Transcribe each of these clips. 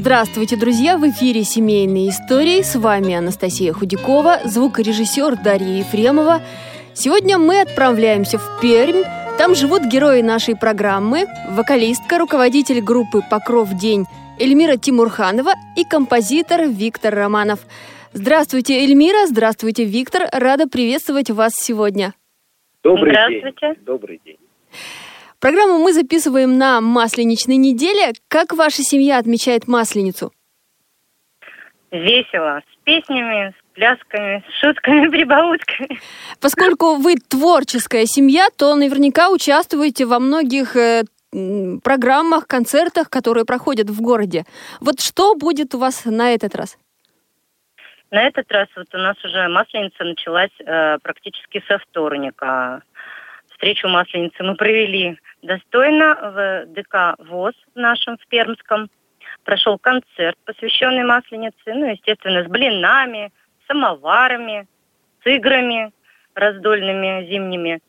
Здравствуйте, друзья! В эфире «Семейные истории». С вами Анастасия Худякова, звукорежиссер Дарья Ефремова. Сегодня мы отправляемся в Пермь. Там живут герои нашей программы, вокалистка, руководитель группы «Покров день» Эльмира Тимурханова и композитор Виктор Романов. Здравствуйте, Эльмира, здравствуйте, Виктор. Рада приветствовать вас сегодня. Добрый Здравствуйте. день. Добрый день. Программу мы записываем на Масленичной неделе. Как ваша семья отмечает Масленицу? Весело. С песнями, с плясками, с шутками, прибаутками. Поскольку вы творческая семья, то наверняка участвуете во многих э, программах, концертах, которые проходят в городе. Вот что будет у вас на этот раз? На этот раз вот у нас уже Масленица началась э, практически со вторника. Встречу Масленицы мы провели достойно в ДК ВОЗ нашем, в Пермском. Прошел концерт, посвященный Масленице. Ну, естественно, с блинами, самоварами, с играми раздольными зимними.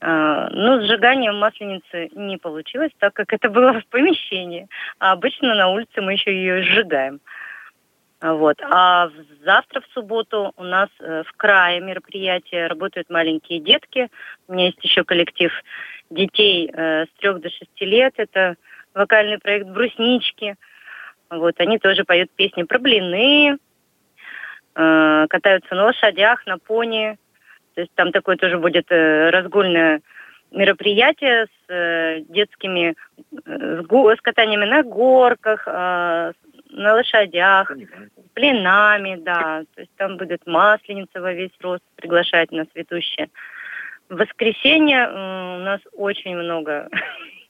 А, Ну, сжиганием масленицы не получилось, так как это было в помещении. А обычно на улице мы еще ее сжигаем. А Вот. А завтра, в субботу, у нас э, в крае мероприятие работают маленькие детки. У меня есть еще коллектив детей э, с трех до шести лет. Это вокальный проект «Бруснички». Вот. Они тоже поют песни про блины, э, катаются на лошадях, на пони. То есть там такое тоже будет разгульное мероприятие с детскими, с, с катаниями на горках, э, на лошадях, с блинами, да. То есть там будет масленица во весь рост приглашать нас ведущая. В воскресенье у нас очень много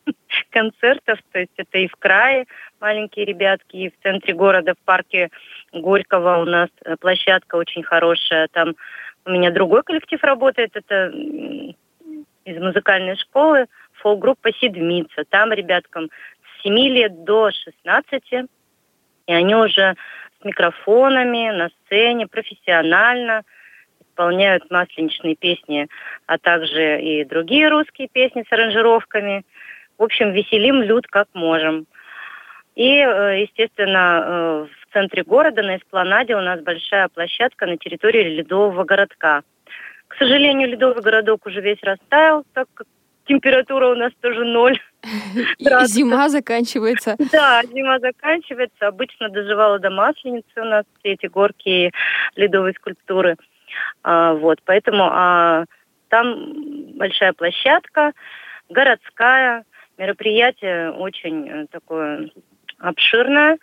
концертов, то есть это и в крае маленькие ребятки, и в центре города, в парке Горького у нас э, площадка очень хорошая. Там у меня другой коллектив работает, это из музыкальной школы, фолк-группа «Седмица». Там ребяткам с 7 лет до 16, и они уже с микрофонами на сцене профессионально исполняют масленичные песни, а также и другие русские песни с аранжировками. В общем, веселим люд как можем. И, э, естественно, э, в центре города, на Эспланаде, у нас большая площадка на территории Ледового городка. К сожалению, Ледовый городок уже весь растаял, так как температура у нас тоже ноль. Зима заканчивается. Да, зима заканчивается. Обычно доживала до Масленицы у нас все эти горки и ледовые скульптуры. А, вот, поэтому а, там большая площадка, городская, мероприятие очень э, такое обширное.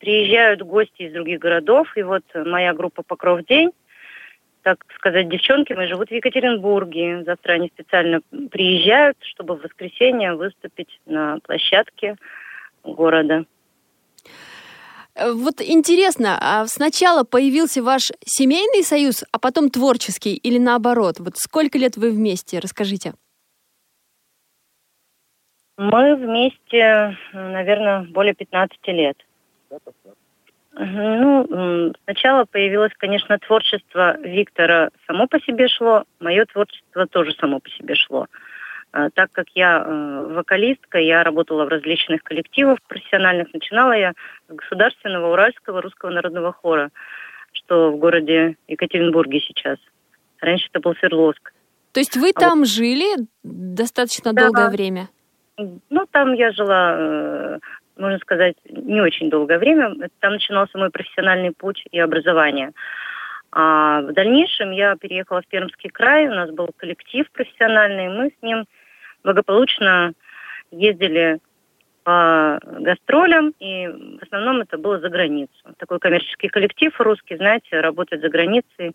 Приезжают гости из других городов, и вот моя группа «Покров день», так сказать, девчонки мои живут в Екатеринбурге. Завтра они специально приезжают, чтобы в воскресенье выступить на площадке города. Э, Вот интересно, а сначала появился ваш семейный союз, а потом творческий или наоборот? Вот сколько лет вы вместе? Расскажите. Мы вместе, наверное, более 15 лет. Ну, сначала появилось, конечно, творчество Виктора само по себе шло, мое творчество тоже само по себе шло. А, Так как я э, вокалистка, я работала в различных коллективах профессиональных. Начинала я с Государственного Уральского русского народного хора, что в городе Екатеринбурге сейчас. Раньше это был Свердловск. То есть вы А там жили достаточно Да. долгое время? Ну, там я жила, э, можно сказать, не очень долгое время. Там начинался мой профессиональный путь и образование. А в дальнейшем я переехала в Пермский край, у нас был коллектив профессиональный, мы с ним благополучно ездили по гастролям, и в основном это было за границу. Такой коммерческий коллектив русский, знаете, работает за границей,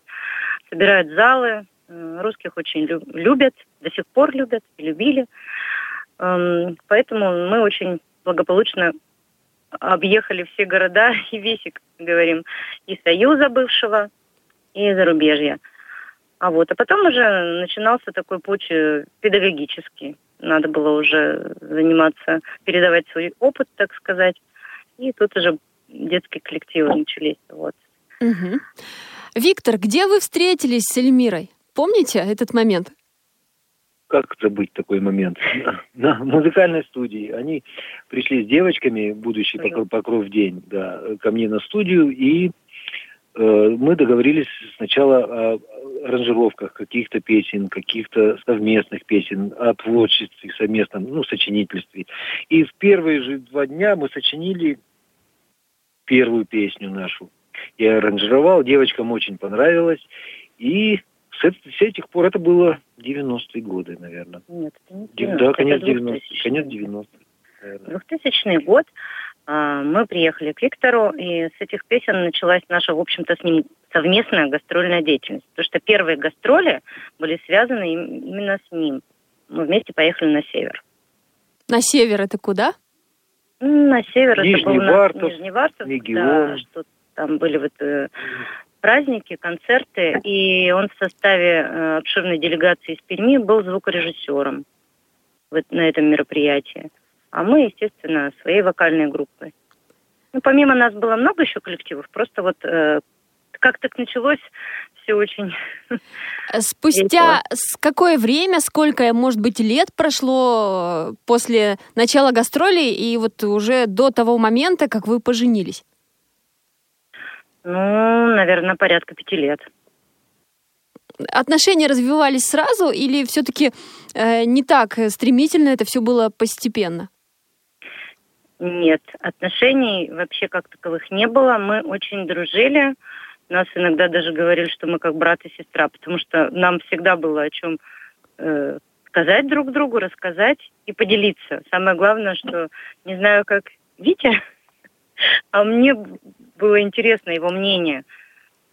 собирают залы, Э, русских очень лю- любят, до сих пор любят любили. Эм, Поэтому мы очень благополучно объехали все города и весь, говорим, и Союза бывшего, и зарубежья. А вот, а потом уже начинался такой путь э, педагогический. Надо было уже заниматься, передавать свой опыт, так сказать. И тут уже детские коллективы начались. Вот. Угу. Виктор, где вы встретились с Эльмирой? Помните этот момент? Как забыть такой момент? На музыкальной студии. Они пришли с девочками, будущий покров, покров день, да, ко мне на студию, и э, мы договорились сначала о аранжировках каких-то песен, каких-то совместных песен, о творчестве совместном, ну, сочинительстве. И в первые же два дня мы сочинили первую песню нашу. Я аранжировал, девочкам очень понравилось. И с, с этих пор, это было 90-е годы, наверное. Нет, это не 90 Да, конец 90-х. Конец 90-х. 2000 год а, мы приехали к Виктору, и с этих песен началась наша, в общем-то, с ним совместная гастрольная деятельность. Потому что первые гастроли были связаны именно с ним. Мы вместе поехали на север. На север это куда? На север Нижний это был Вартов, Нижний Вартов, да, что там были вот э, праздники, концерты, и он в составе э, обширной делегации из Перми был звукорежиссером вот на этом мероприятии. А мы, естественно, своей вокальной группой. Ну, помимо нас было много еще коллективов, просто вот э, как так началось, все очень... Спустя с какое время, сколько, может быть, лет прошло э, после начала гастролей и вот уже до того момента, как вы поженились? Ну, наверное, порядка пяти лет. Отношения развивались сразу или все-таки э, не так стремительно, это все было постепенно? Нет, отношений вообще как таковых не было. Мы очень дружили. Нас иногда даже говорили, что мы как брат и сестра, потому что нам всегда было о чем э, сказать друг другу, рассказать и поделиться. Самое главное, что не знаю, как Витя, а мне было интересно его мнение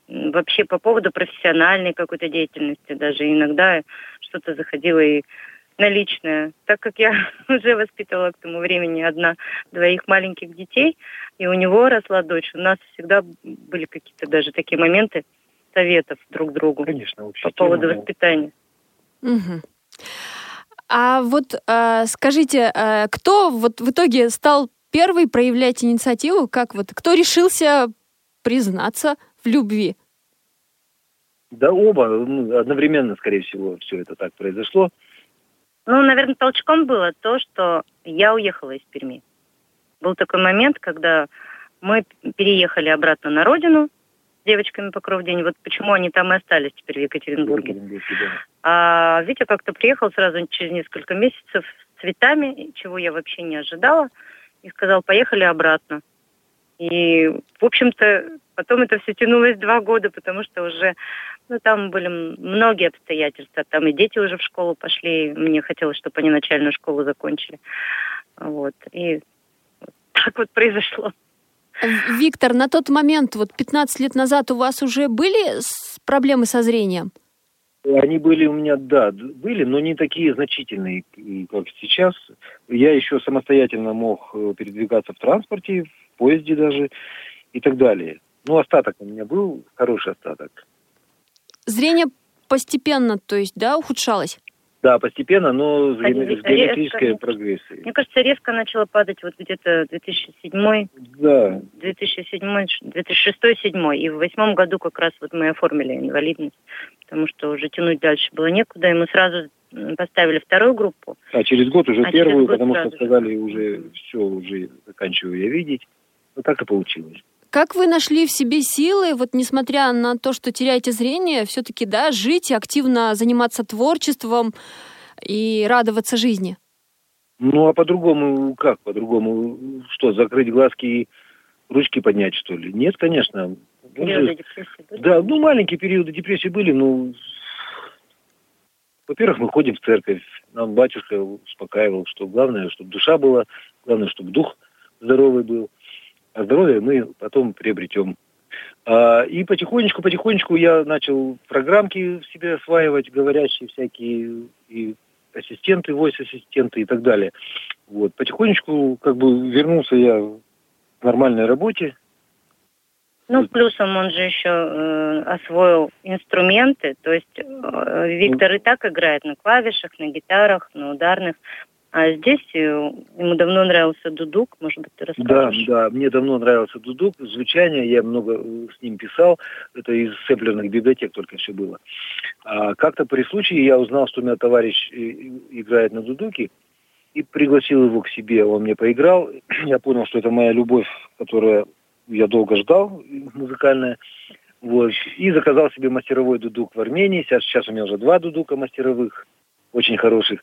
вообще по поводу профессиональной какой-то деятельности. Даже иногда что-то заходило и на личное. Так как я уже воспитывала к тому времени одна двоих маленьких детей, и у него росла дочь, у нас всегда были какие-то даже такие моменты советов друг другу Конечно, по поводу да. воспитания. Угу. А вот э, скажите, э, кто вот в итоге стал первый проявлять инициативу? Как вот, кто решился признаться в любви? Да оба, ну, одновременно, скорее всего, все это так произошло. Ну, наверное, толчком было то, что я уехала из Перми. Был такой момент, когда мы переехали обратно на родину с девочками Покров день. Вот почему они там и остались теперь в Екатеринбурге. Екатеринбурге да. А Витя как-то приехал сразу через несколько месяцев с цветами, чего я вообще не ожидала и сказал, поехали обратно. И, в общем-то, потом это все тянулось два года, потому что уже, ну, там были многие обстоятельства. Там и дети уже в школу пошли. Мне хотелось, чтобы они начальную школу закончили. Вот. И так вот произошло. Виктор, на тот момент, вот 15 лет назад, у вас уже были проблемы со зрением? Они были у меня, да, были, но не такие значительные, как сейчас. Я еще самостоятельно мог э, передвигаться в транспорте, в поезде даже и так далее. Ну, остаток у меня был, хороший остаток. Зрение постепенно, то есть, да, ухудшалось? Да, постепенно, но с геометрической прогрессией. Мне кажется, резко начало падать вот где-то 2007, да. 2007, 2006-2007. И в восьмом году как раз вот мы оформили инвалидность, потому что уже тянуть дальше было некуда, и мы сразу поставили вторую группу. А через год уже а первую, потому что сказали уже все, уже заканчиваю я видеть. Вот так и получилось. Как вы нашли в себе силы, вот несмотря на то, что теряете зрение, все-таки, да, жить, активно заниматься творчеством и радоваться жизни? Ну, а по-другому как? По-другому что, закрыть глазки и ручки поднять, что ли? Нет, конечно. Периоды депрессии были? Да, ну, маленькие периоды депрессии были, ну, во-первых, мы ходим в церковь, нам батюшка успокаивал, что главное, чтобы душа была, главное, чтобы дух здоровый был – а здоровье мы потом приобретем. А, и потихонечку, потихонечку я начал программки в себе осваивать, говорящие всякие и ассистенты, voice-ассистенты и так далее. Вот, потихонечку как бы вернулся я в нормальной работе. Ну, плюсом он же еще э, освоил инструменты, то есть э, Виктор и так играет на клавишах, на гитарах, на ударных. А здесь э, ему давно нравился дудук, может быть, ты расскажешь? Да, да, мне давно нравился дудук, звучание, я много э, с ним писал, это из сэмплерных библиотек только все было. А как-то при случае я узнал, что у меня товарищ э, играет на дудуке, и пригласил его к себе, он мне поиграл, я понял, что это моя любовь, которая я долго ждал, музыкальная, вот, и заказал себе мастеровой дудук в Армении, сейчас, сейчас у меня уже два дудука мастеровых, очень хороших,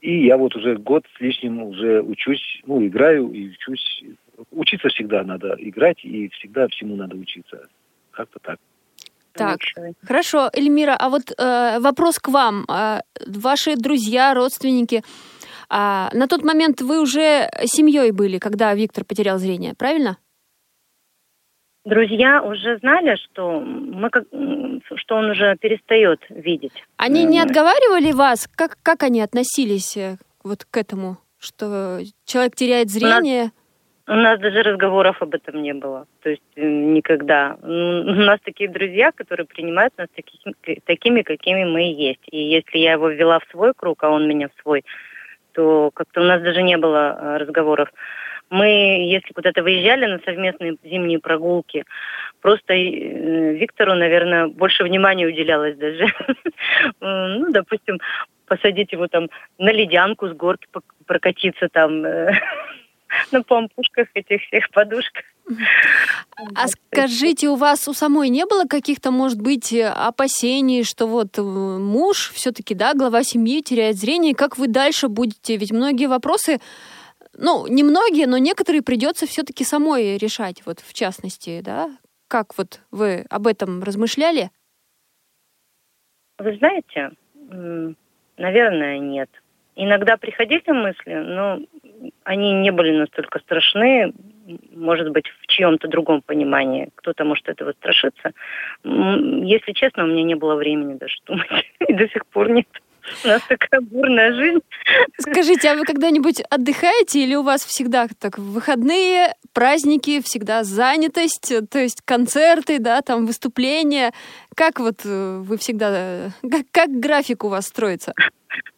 и я вот уже год с лишним уже учусь, ну, играю и учусь. Учиться всегда надо играть, и всегда всему надо учиться. Как-то так. Так, хорошо, Эльмира, а вот э, вопрос к вам. Э, ваши друзья, родственники, э, на тот момент вы уже семьей были, когда Виктор потерял зрение, правильно? Друзья уже знали, что мы как, что он уже перестает видеть. Они не отговаривали вас? Как, как они относились э, вот к этому, что человек теряет зрение? У нас, у нас даже разговоров об этом не было. То есть э, никогда. У нас такие друзья, которые принимают нас такими, такими, какими мы и есть. И если я его ввела в свой круг, а он меня в свой, то как-то у нас даже не было э, разговоров мы, если куда-то выезжали на совместные зимние прогулки, просто э, Виктору, наверное, больше внимания уделялось даже. Ну, допустим, посадить его там на ледянку с горки прокатиться там э, на помпушках этих всех подушках. А скажите, у вас у самой не было каких-то, может быть, опасений, что вот э, муж все-таки, да, глава семьи теряет зрение, как вы дальше будете? Ведь многие вопросы ну, немногие, но некоторые придется все-таки самой решать, вот в частности, да? Как вот вы об этом размышляли? Вы знаете, наверное, нет. Иногда приходили мысли, но они не были настолько страшны, может быть, в чьем-то другом понимании. Кто-то может этого страшиться. Если честно, у меня не было времени даже думать. И до сих пор нет. У нас такая бурная жизнь. Скажите, а вы когда-нибудь отдыхаете или у вас всегда так выходные, праздники, всегда занятость, то есть концерты, да, там выступления? Как вот э, вы всегда, как, как график у вас строится?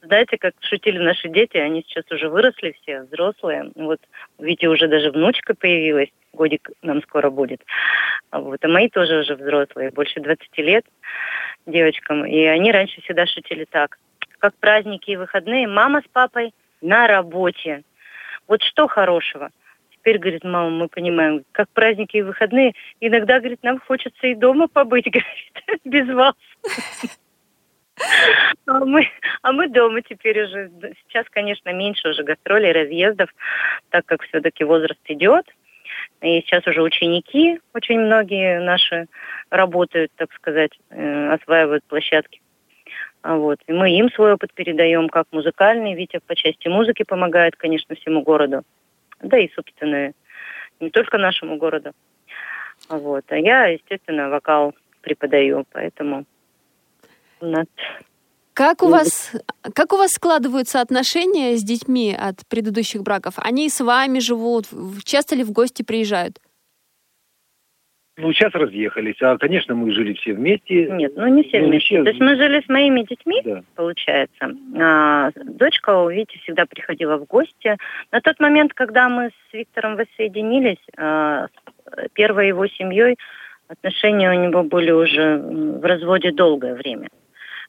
Знаете, как шутили наши дети, они сейчас уже выросли все, взрослые. Вот, видите, уже даже внучка появилась, годик нам скоро будет. Вот, а мои тоже уже взрослые, больше 20 лет девочкам. И они раньше всегда шутили так как праздники и выходные, мама с папой на работе. Вот что хорошего? Теперь, говорит, мама, мы понимаем, как праздники и выходные, иногда, говорит, нам хочется и дома побыть, говорит, без вас. А мы, а мы дома теперь уже. Сейчас, конечно, меньше уже гастролей, разъездов, так как все-таки возраст идет. И сейчас уже ученики, очень многие наши работают, так сказать, э, осваивают площадки. А вот. И мы им свой опыт передаем, как музыкальный. Витя по части музыки помогает, конечно, всему городу. Да и, собственно, не только нашему городу. А вот. А я, естественно, вокал преподаю, поэтому у нас как у вас, как у вас складываются отношения с детьми от предыдущих браков? Они с вами живут, часто ли в гости приезжают? Ну, сейчас разъехались. А, конечно, мы жили все вместе. Нет, ну не все ну, вместе. Все... То есть мы жили с моими детьми, да. получается. А, дочка у Вити всегда приходила в гости. На тот момент, когда мы с Виктором воссоединились, а, первой его семьей отношения у него были уже в разводе долгое время.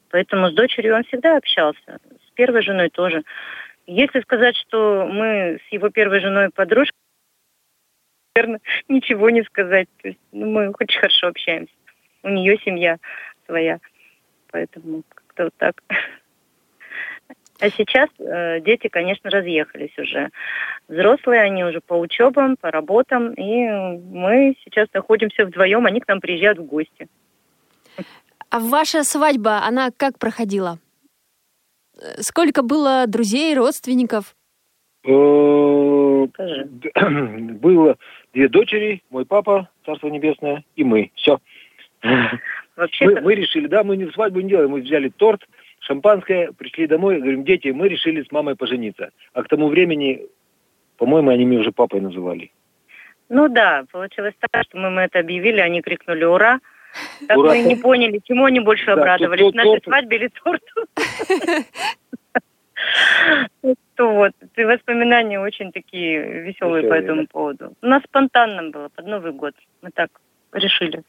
Поэтому с дочерью он всегда общался. С первой женой тоже. Если сказать, что мы с его первой женой подружки, наверное, ничего не сказать. То есть, ну, мы очень хорошо общаемся. У нее семья своя. Поэтому как-то вот так. А сейчас э, дети, конечно, разъехались уже. Взрослые, они уже по учебам, по работам. И мы сейчас находимся вдвоем, они к нам приезжают в гости. А ваша свадьба, она как проходила? Сколько было друзей, родственников? Э, было две дочери, мой папа, Царство Небесное, и мы. Все. Мы, мы решили, да, мы не свадьбу не делаем, мы взяли торт, шампанское, пришли домой, говорим, дети, мы решили с мамой пожениться. А к тому времени, по-моему, они меня уже папой называли. Ну да, получилось так, что мы, мы это объявили, они крикнули «Ура!». Так Ура! мы не поняли, чему они больше Да, обрадовались, нашей торт. свадьбе или торту. То вот, и воспоминания очень такие веселые по Веселые, этому да. поводу. У нас спонтанно было, под Новый год. Мы так решили.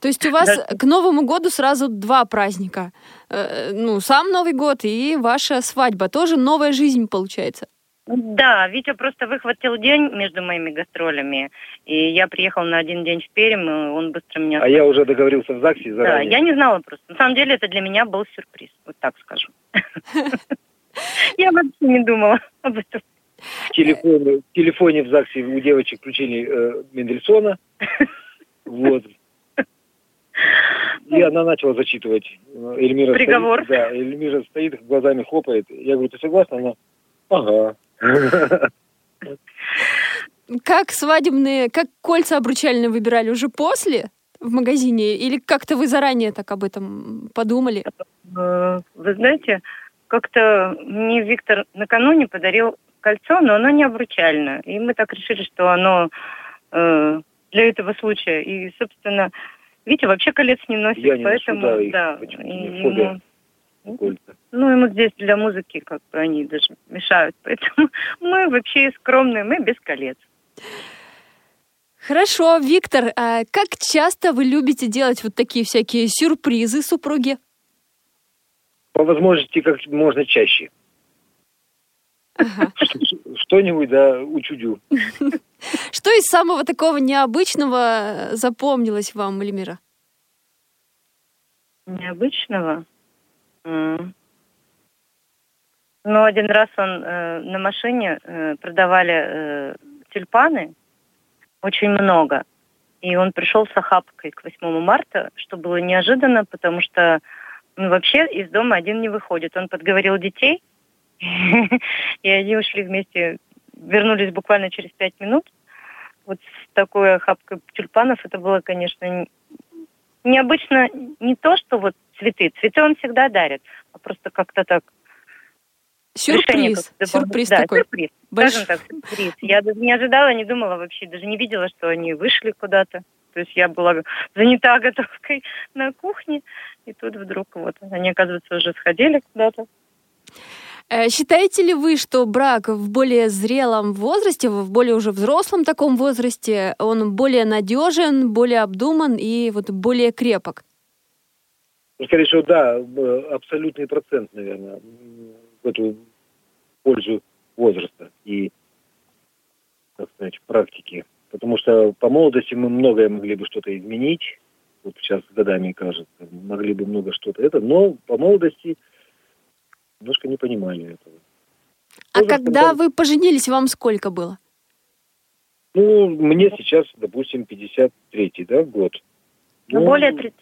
То есть у вас Да. к Новому году сразу два праздника. Э, ну, сам Новый год и ваша свадьба. Тоже новая жизнь получается. Да, Витя просто выхватил день между моими гастролями, и я приехал на один день в Пермь, и он быстро меня... А я уже договорился в ЗАГСе Да, заранее. я не знала просто. На самом деле это для меня был сюрприз, вот так скажу. Я вообще не думала об этом. В телефоне, в телефоне в ЗАГСе у девочек включили э, Мендельсона. Вот. И она начала зачитывать. Эльмира Приговор. Стоит, да, Эльмира стоит, глазами хлопает. Я говорю, ты согласна? Она, ага. Как свадебные, как кольца обручальные выбирали уже после в магазине? Или как-то вы заранее так об этом подумали? Э, Вы знаете, как-то мне Виктор накануне подарил кольцо, но оно не обручальное. И мы так решили, что оно э, для этого случая. И, собственно, Витя вообще колец не носит, Я не ношу, поэтому, да, их да, и ему- Кольца. ну, ему здесь для музыки как бы они даже мешают. Поэтому мы вообще скромные, мы без колец. Хорошо, Виктор, а как часто вы любите делать вот такие всякие сюрпризы супруге? По возможности как можно чаще. Ага. Что-нибудь, да, учудю. Что из самого такого необычного э, запомнилось вам, Эльмира? Необычного? М. Ну, один раз он э, на машине э, продавали э, тюльпаны, очень много. И он пришел с охапкой к 8 марта, что было неожиданно, потому что он вообще из дома один не выходит. Он подговорил детей, и они ушли вместе, вернулись буквально через пять минут. Вот с такой охапкой тюльпанов это было, конечно, необычно не то, что вот цветы. Цветы он всегда дарит, а просто как-то так. Сюрприз. Сюрприз да, такой. сюрприз. Больш- Скажем так, сюрприз. Я даже не ожидала, не думала вообще, даже не видела, что они вышли куда-то. То есть я была занята готовкой на кухне, и тут вдруг вот они, оказывается, уже сходили куда-то. Э, Считаете ли вы, что брак в более зрелом возрасте, в более уже взрослом таком возрасте, он более надежен, более обдуман и вот более крепок? Ну, скорее всего, да, э, абсолютный процент, наверное, в эту пользу возраста и, так сказать, практики. Потому что по молодости мы многое могли бы что-то изменить. Вот сейчас с годами кажется, могли бы много что-то это, но по молодости немножко не понимали этого. А Возраст, когда вы поженились, вам сколько было? Ну, мне сейчас, допустим, 53-й, да, год. Ну, более 30.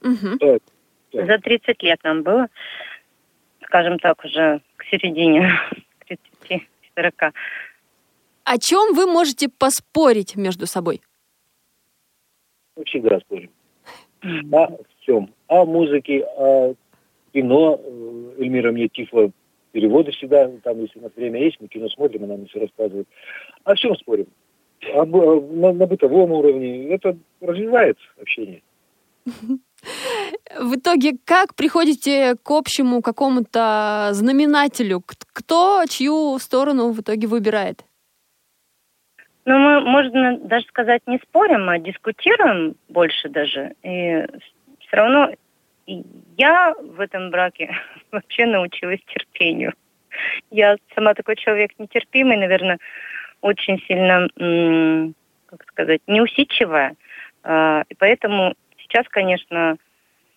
Мгм. Да, За 30 лет нам было, скажем так, уже к середине 30-40. О чем вы можете поспорить между собой? Мы всегда спорим. О всем. О музыке, о кино. Э, Эльмира мне тифло переводы всегда, там, если у нас время есть, мы кино смотрим, она мне все рассказывает. О всем спорим. Об, э, на, на бытовом уровне. Это развивает общение. В итоге, как приходите к общему какому-то знаменателю? Кто чью сторону в итоге выбирает? Ну, мы, можно даже сказать, не спорим, а дискутируем больше даже. И все равно я в этом браке вообще научилась терпению. Я сама такой человек нетерпимый, наверное, очень сильно, как сказать, неусидчивая. А, И поэтому сейчас, конечно,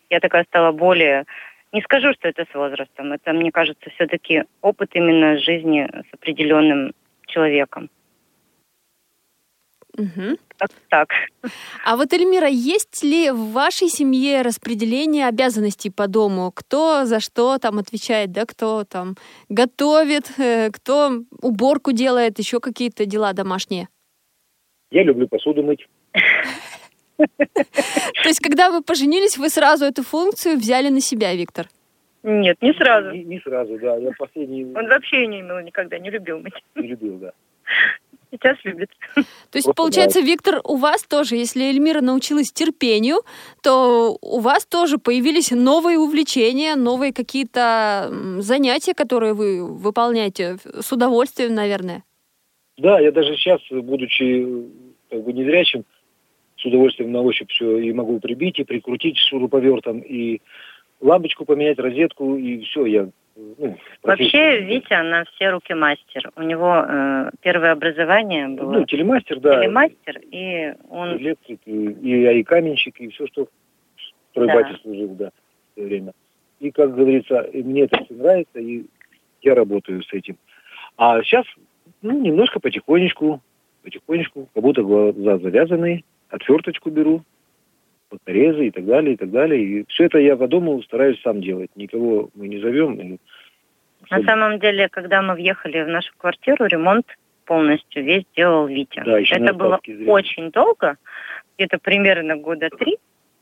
я такая стала более... Не скажу, что это с возрастом. Это, мне кажется, все-таки опыт именно жизни с определенным человеком. Как так. А вот, Эльмира, есть ли в вашей семье распределение обязанностей по дому? Кто за что там отвечает, да? Кто там готовит, э, кто уборку делает, еще какие-то дела домашние? Я люблю посуду мыть. То есть, когда вы поженились, вы сразу эту функцию взяли на себя, Виктор? Нет, не сразу. Не, не сразу, да. Я последний Он вообще не имел никогда, не любил мыть. не любил, да. Сейчас любит. То есть, получается, Виктор, у вас тоже, если Эльмира научилась терпению, то у вас тоже появились новые увлечения, новые какие-то занятия, которые вы выполняете с удовольствием, наверное. Да, я даже сейчас, будучи как бы незрячим, с удовольствием на ощупь все и могу прибить, и прикрутить шуруповертом, и лампочку поменять, розетку, и все, я... Ну, Вообще. Витя на все руки мастер. У него э, первое образование было Ну, телемастер, да. телемастер, и он Электрик, и, и, и каменщик, и все, что в стройбате Да. служил, да, в свое время. И, как говорится, и мне это все нравится, и я работаю с этим. А сейчас, ну, немножко потихонечку, потихонечку, как будто глаза завязаны, отверточку беру, подкорезы и так далее, и так далее. И все это я по дому стараюсь сам делать. Никого мы не зовем. И на самом деле, когда мы въехали в нашу квартиру, ремонт полностью весь делал Витя. Да, еще Это было зрения. очень долго, где-то примерно года три.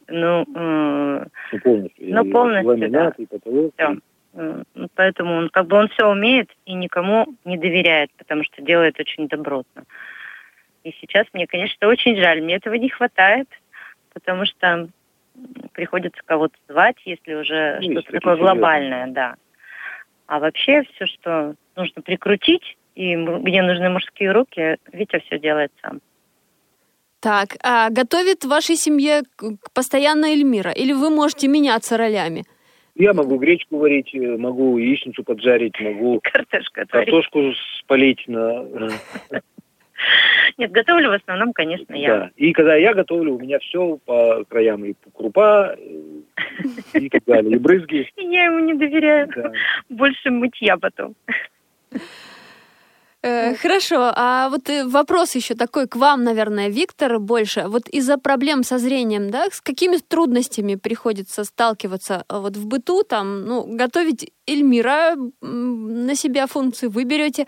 Ну, э, Ну, полностью. Ну, И полностью, ламинат, и потолок. Да. и- э, поэтому он как бы он все умеет и никому не доверяет, потому что делает очень добротно. И сейчас мне, конечно, очень жаль, мне этого не хватает, потому что приходится кого-то звать, если уже Ну, что-то такое глобальное, да. А вообще все, что нужно прикрутить, и где нужны мужские руки, Витя все делает сам. Так, а готовит в вашей семье постоянно Эльмира? Или вы можете меняться ролями? Я могу гречку варить, э, могу яичницу поджарить, могу Картошка творит. картошку спалить на... э, Нет, готовлю в основном, конечно, я. Да. И когда я готовлю, у меня все по краям. И крупа, э, и так далее. И брызги. И я ему не доверяю. Да. Больше мытья потом. Э, хорошо, а вот э, вопрос еще такой к вам, наверное, Виктор, больше. Вот из-за проблем со зрением, да, с какими трудностями приходится сталкиваться а вот в быту, там, ну, готовить Эльмира на себя функции вы берете,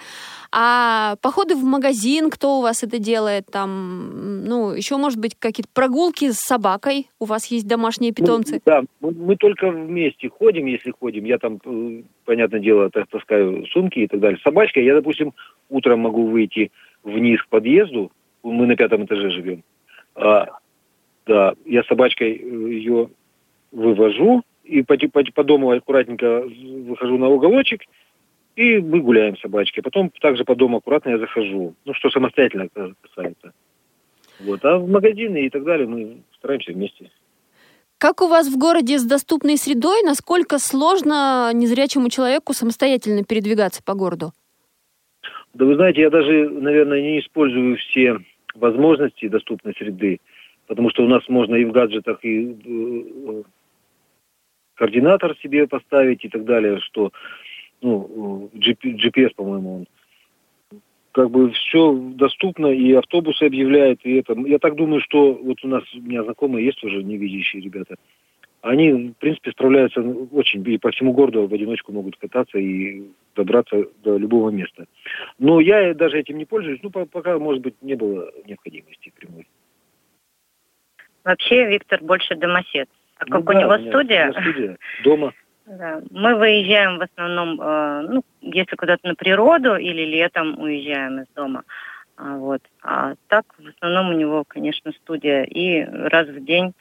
а походы в магазин, кто у вас это делает, там, ну, еще, может быть, какие-то прогулки с собакой, у вас есть домашние питомцы. Ну, да, мы, мы только вместе ходим, если ходим. Я там, э, понятное дело, таскаю сумки и так далее. Собачка, я, допустим, утром могу выйти вниз к подъезду. Мы на пятом этаже живем. А, да, я собачкой э, ее вывожу и по, по, по дому аккуратненько выхожу на уголочек, и мы гуляем с собачкой. Потом также по дому аккуратно я захожу. Ну, что самостоятельно касается. Вот. А в магазины и так далее мы стараемся вместе. Как у вас в городе с доступной средой? Насколько сложно незрячему человеку самостоятельно передвигаться по городу? Да вы знаете, я даже, наверное, не использую все возможности доступной среды, потому что у нас можно и в гаджетах, и э, координатор себе поставить и так далее, что ну, э, GP GPS, по-моему, он как бы все доступно, и автобусы объявляют, и это. Я так думаю, что вот у нас, у меня знакомые есть уже невидящие ребята, они, в принципе, справляются очень, и по всему городу в одиночку могут кататься и добраться до любого места. Но я даже этим не пользуюсь, ну, по- пока, может быть, не было необходимости прямой. Вообще Виктор больше домосед. Так Ну как у да, него студия, у меня студия, дома. да, мы выезжаем в основном, э, ну, если куда-то на природу или летом уезжаем из дома. А, вот. а так, в основном у него, конечно, студия. И раз в день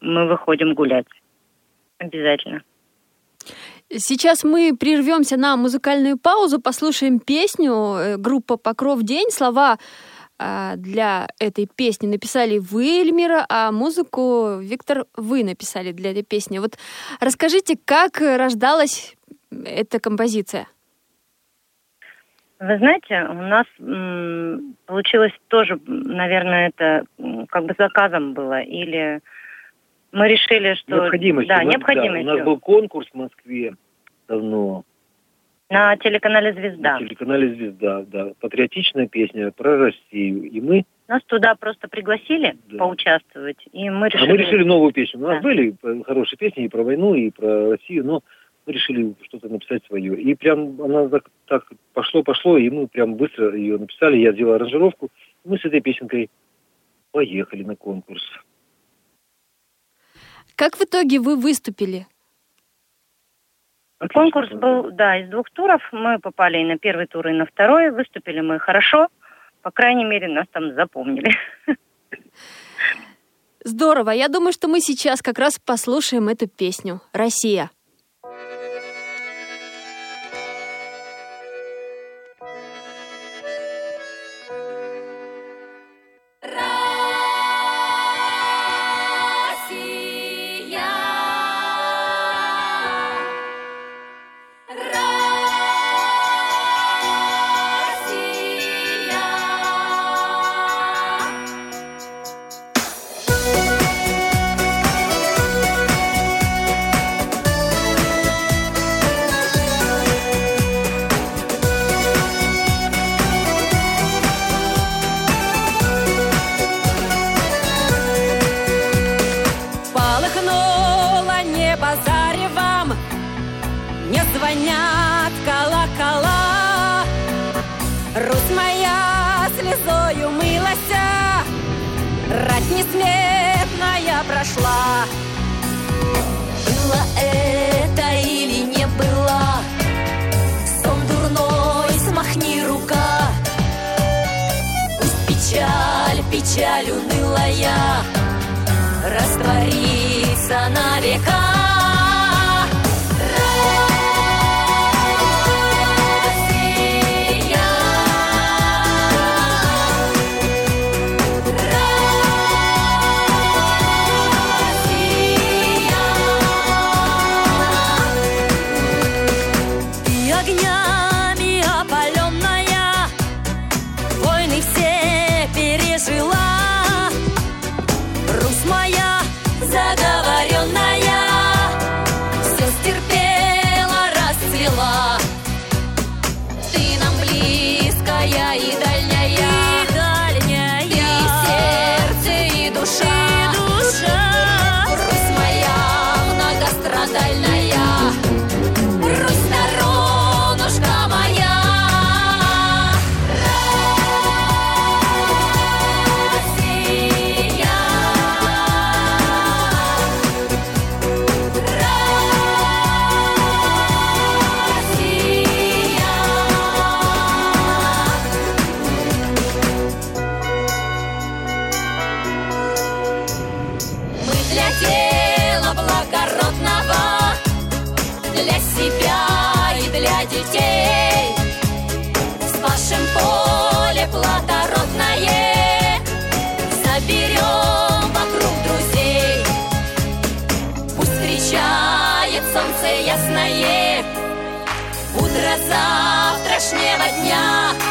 мы выходим гулять. Обязательно. Сейчас мы прервемся на музыкальную паузу, послушаем песню э, группа Покров День. Слова для этой песни написали вы, Эльмира, а музыку, Виктор, вы написали для этой песни. Вот расскажите, как рождалась эта композиция? Вы знаете, у нас м, получилось тоже, наверное, это как бы заказом было. Или мы решили, что... Необходимостью. Да, У нас- необходимостью. у нас был конкурс в Москве давно. На телеканале «Звезда». На телеканале «Звезда», да. Патриотичная песня про Россию. И мы, Нас туда просто пригласили Да. поучаствовать, и мы а решили... мы решили новую песню. У нас Да. были э, хорошие песни и про войну, и про Россию, но мы решили что-то написать свое. И прям она так, так пошло-пошло, и мы прям быстро ее написали. Я сделал аранжировку. И мы с этой песенкой поехали на конкурс. Как в итоге вы выступили? Конкурс был, да, из двух туров. Мы попали и на первый тур, и на второй. Выступили мы хорошо. По крайней мере, нас там запомнили. Здорово. Я думаю, что мы сейчас как раз послушаем эту песню «Россия». Прошла. Было это или не было Сон дурной, смахни рука. Пусть печаль, печаль унылая Растворится завтрашнего дня.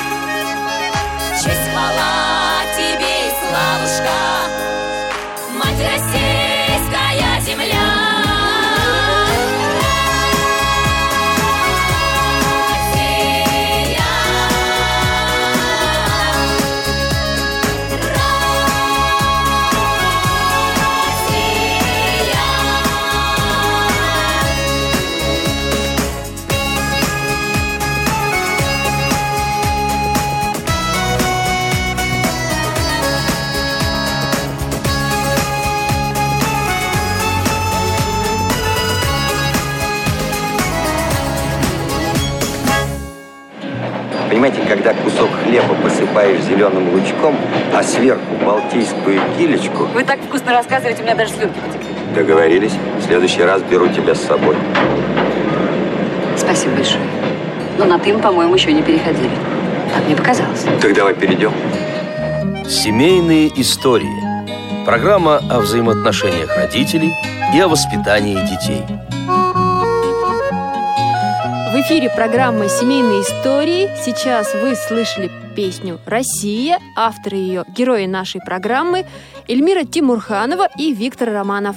Когда кусок хлеба посыпаешь зеленым лучком, а сверху балтийскую килечку... Вы так вкусно рассказываете, у меня даже слюнки потекли. Договорились. В следующий раз беру тебя с собой. Спасибо большое. Но на «ты» по-моему, еще не переходили. Так мне показалось. Так давай перейдем. Семейные истории. Программа о взаимоотношениях родителей и о воспитании детей. В эфире программы «Семейные истории». Сейчас вы слышали песню «Россия». Авторы ее – герои нашей программы Эльмира Тимурханова и Виктор Романов.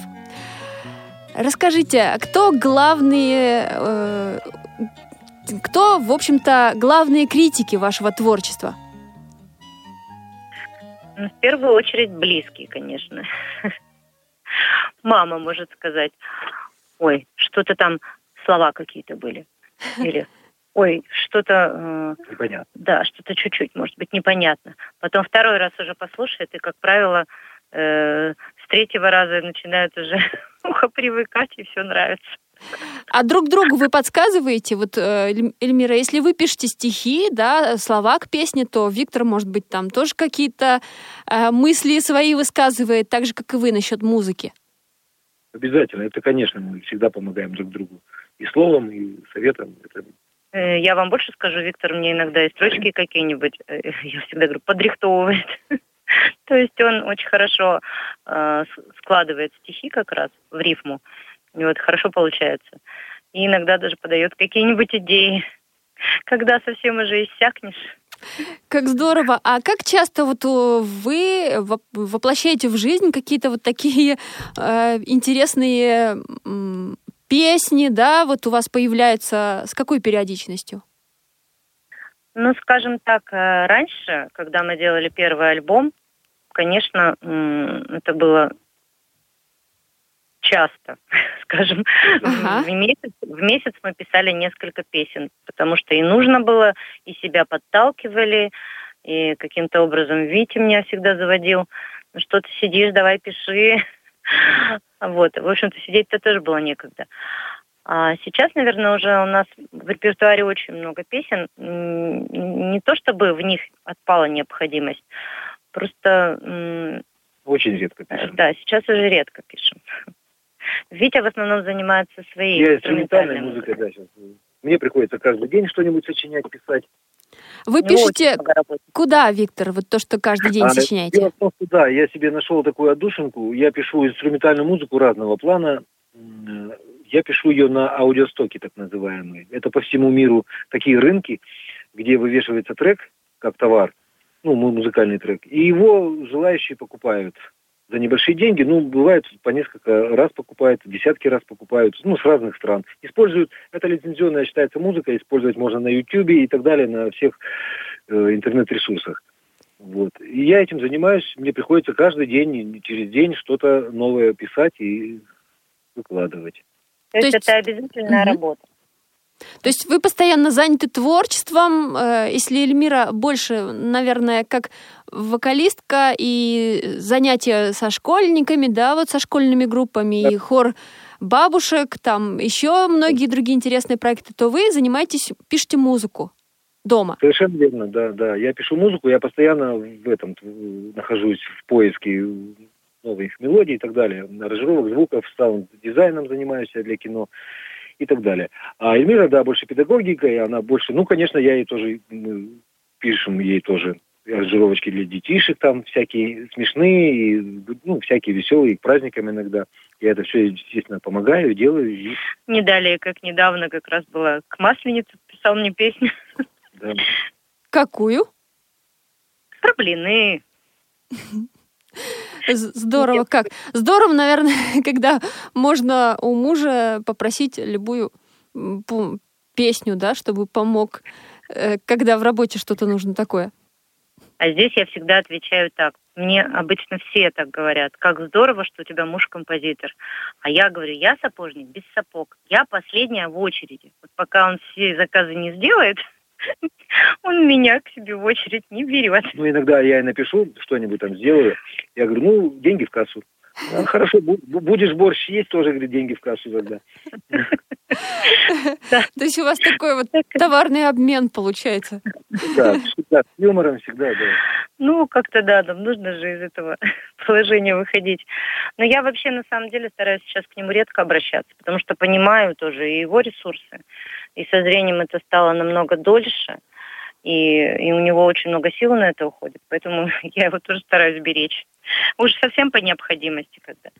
Расскажите, кто главные, э, кто, в общем-то, главные критики вашего творчества? Ну, в первую очередь близкие, конечно. Мама может сказать, ой, что-то там слова какие-то были. Или ой, что-то... Э, непонятно. Да, что-то чуть-чуть, может быть, непонятно. Потом второй раз уже послушает, и, как правило, э, с третьего раза начинают уже ухо привыкать, и все нравится. А друг другу вы подсказываете? Вот, э, Эль- Эльмира, если вы пишете стихи, да, слова к песне, то Виктор, может быть, там тоже какие-то э, мысли свои высказывает, так же, как и вы насчет музыки. Обязательно. Это, конечно, мы всегда помогаем друг другу. И словом, и советом. Это Э, Я вам больше скажу, Виктор мне иногда и строчки какие-нибудь, э, я всегда говорю, подрихтовывает. То есть он очень хорошо э, складывает стихи как раз в рифму. И вот хорошо получается. И иногда даже подает какие-нибудь идеи, когда совсем уже иссякнешь. Как здорово. А как часто вот вы воп- воплощаете в жизнь какие-то вот такие э, интересные песни, да, вот у вас появляются с какой периодичностью? Ну, скажем так, э, раньше, когда мы делали первый альбом, конечно, это было часто, скажем. Ага. В, месяц, в месяц мы писали несколько песен, потому что и нужно было, и себя подталкивали, и каким-то образом Витя меня всегда заводил. Ну что ты сидишь, давай пиши. Вот, в общем-то, сидеть-то тоже было некогда. А сейчас, наверное, уже у нас в репертуаре очень много песен. Не то чтобы в них отпала необходимость, просто очень редко пишем. да, сейчас уже редко пишем. Витя в основном занимается своей Я инструментальной инструментальной музыкой, да, сейчас. Мне приходится каждый день что-нибудь сочинять, писать. Вы очень пишете куда, Виктор, вот то, что каждый день А, сочиняете? Дело в том, что да, я себе нашел такую отдушинку. Я пишу инструментальную музыку разного плана. Я пишу ее на аудиостоке, так называемые. Это по всему миру такие рынки, где вывешивается трек как товар, ну, му- музыкальный трек, и его желающие покупают за небольшие деньги. Ну, бывает, по несколько раз покупают, десятки раз покупают, ну, с разных стран. Используют, это лицензионная считается музыка, использовать можно на YouTube и так далее, на всех э, интернет-ресурсах. Вот. И я этим занимаюсь, мне приходится каждый день, через день что-то новое писать и выкладывать. То есть, есть- это обязательная Мгм. работа. То есть вы постоянно заняты творчеством, э, если Эльмира больше, наверное, как вокалистка и занятия со школьниками, да, вот со школьными группами, и хор бабушек, там еще многие другие интересные проекты, то вы занимаетесь, пишете музыку дома. Совершенно верно, да, да. Я пишу музыку, я постоянно в этом э, нахожусь в поиске новых мелодий и так далее. Аранжировок, звуков, саунд-дизайном занимаюсь я для кино и так далее. А Эльмира, да, больше педагогикой, она больше, ну, конечно, я ей тоже, мы пишем ей тоже аранжировочки для детишек, там всякие смешные, и, ну, всякие веселые, к праздникам иногда. Я это все, естественно, помогаю, делаю. И, Не далее, как недавно как раз была к Масленице, писал мне песню да. Какую? про блины. Здорово, как? Здорово, наверное, когда можно у мужа попросить любую песню, да, чтобы помог, э, когда в работе что-то нужно такое. А здесь я всегда отвечаю так. Мне обычно все так говорят. Как здорово, что у тебя муж композитор. А я говорю, я сапожник без сапог. Я последняя в очереди. Вот пока он все заказы не сделает, он меня к себе в очередь не берет. Ну, иногда я и напишу, что-нибудь там сделаю. Я говорю, ну, деньги в кассу. «А, хорошо, бу- бу- будешь борщ есть, тоже, говорит, деньги в кассу тогда. То есть у вас такой вот товарный обмен получается. Да, всегда с юмором, всегда, да. Ну, как-то да, нам нужно же из этого положения выходить. Но я вообще на самом деле стараюсь сейчас к нему редко обращаться, потому что понимаю тоже и его ресурсы. И со зрением это стало намного дольше. И, и у него очень много сил на это уходит, поэтому я его тоже стараюсь беречь. Уж совсем по необходимости когда.